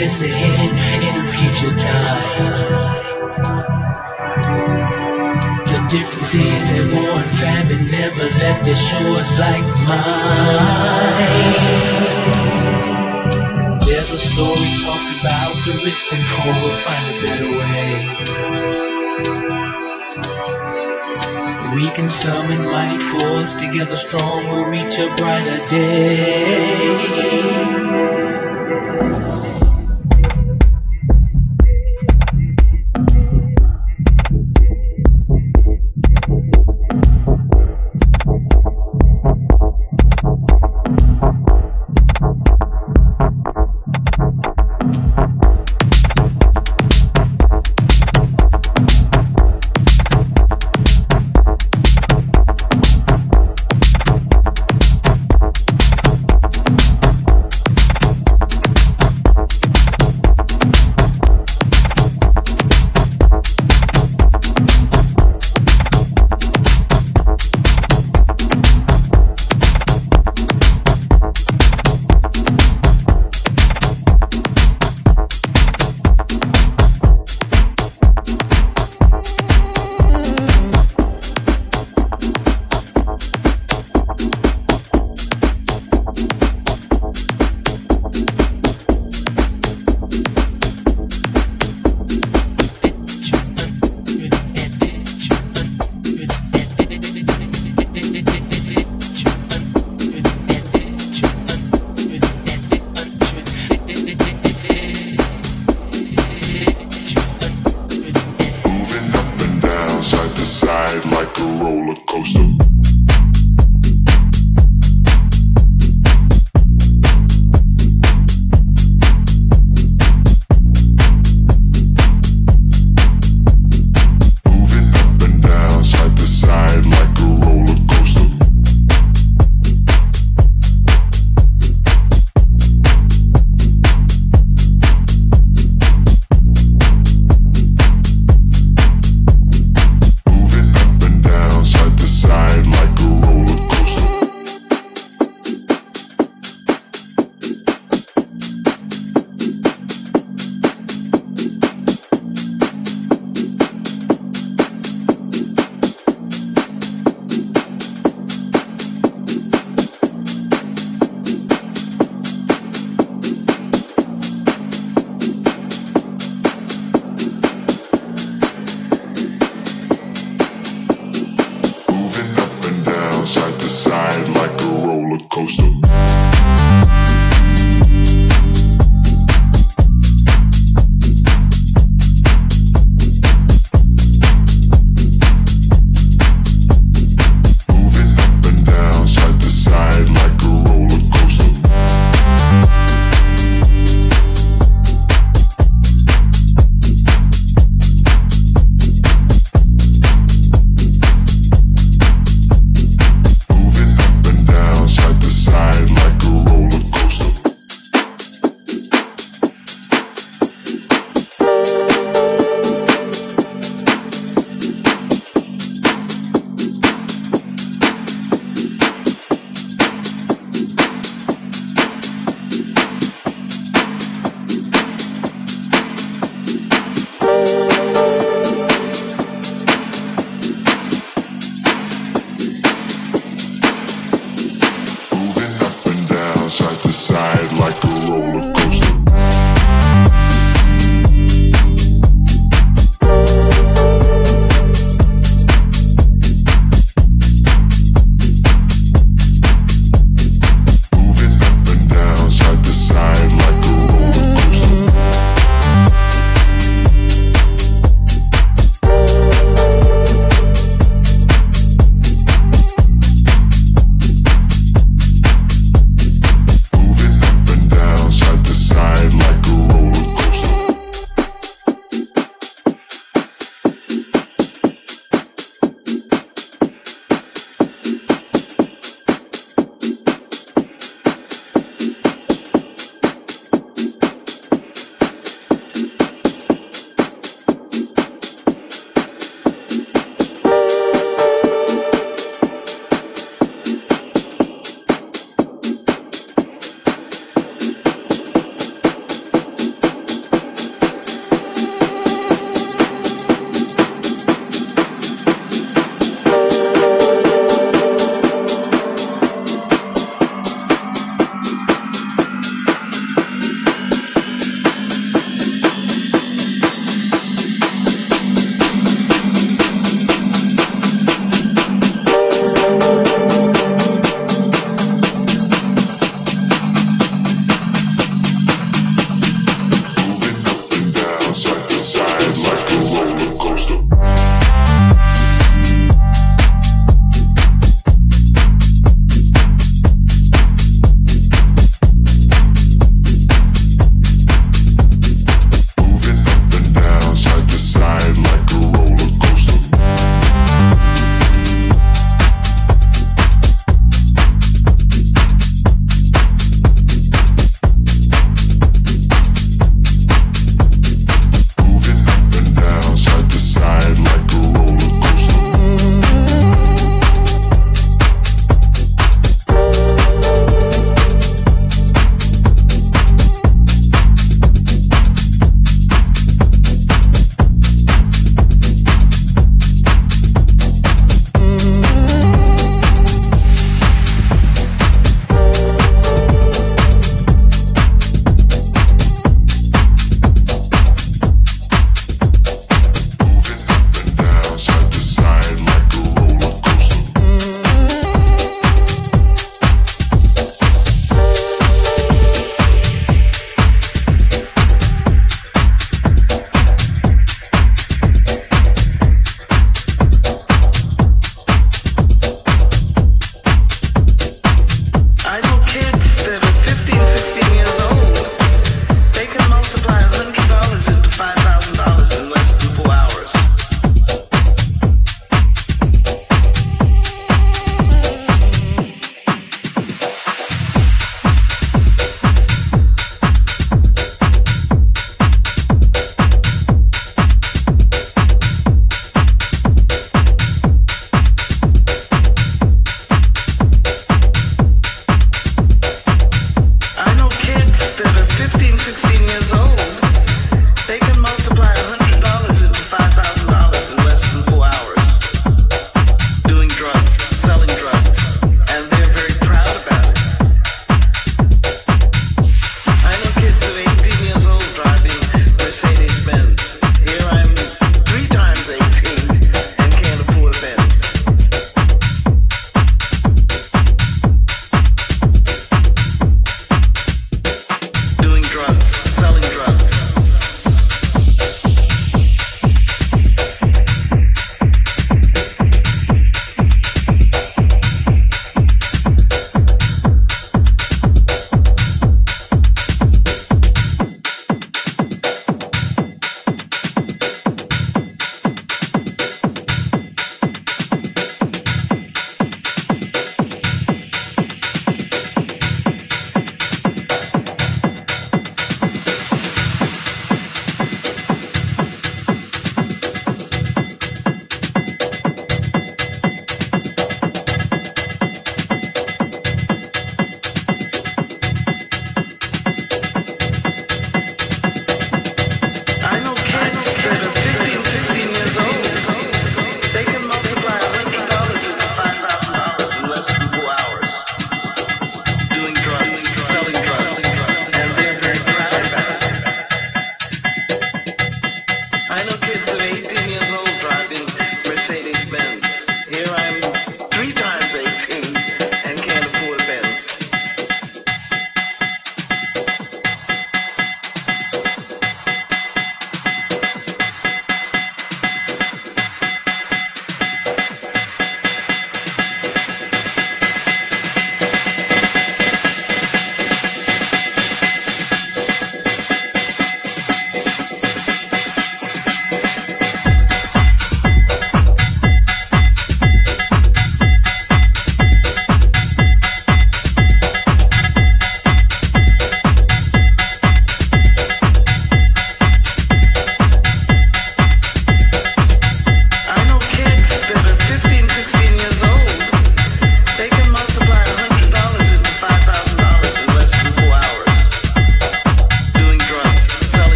just ahead in a future time. The difference is that war and famine never left the shores like mine. There's a story talked about the rich and We'll find a better way. We can summon mighty force together strong. We'll reach a brighter day. like a roller coaster.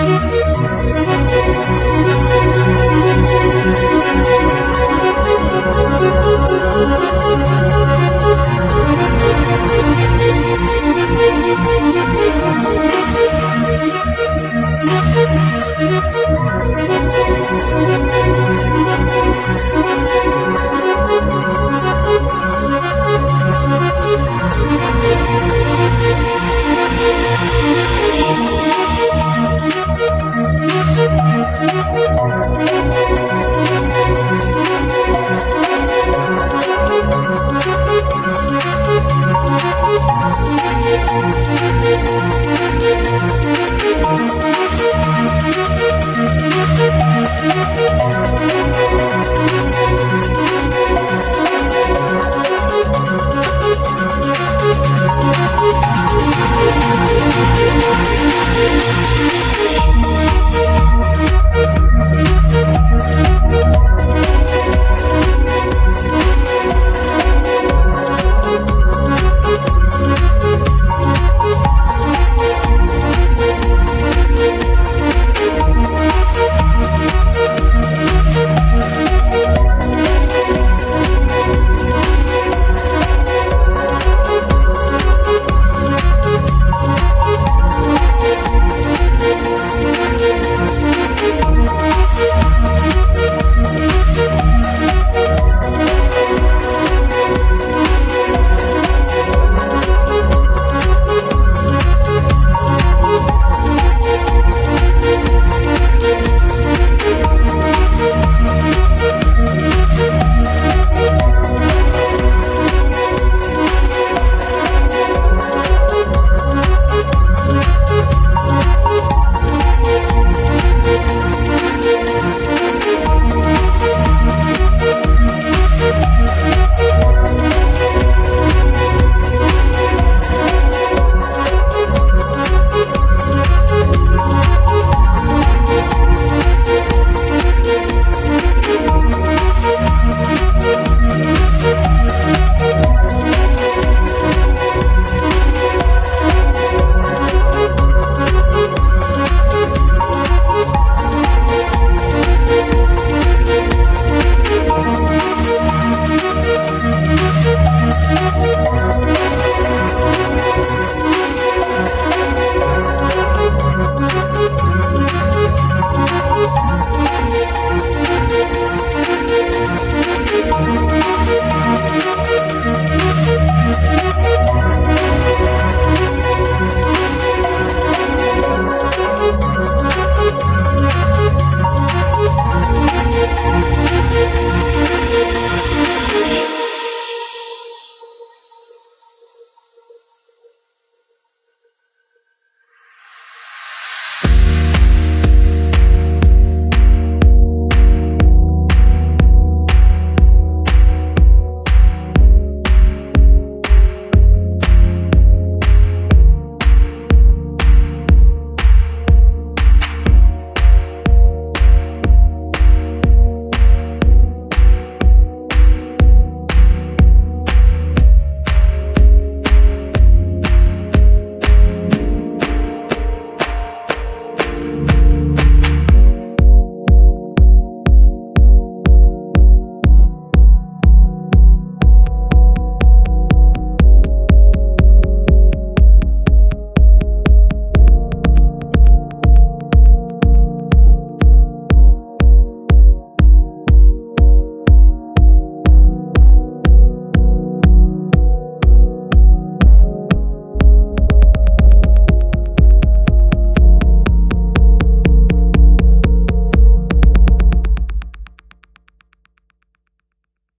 Thank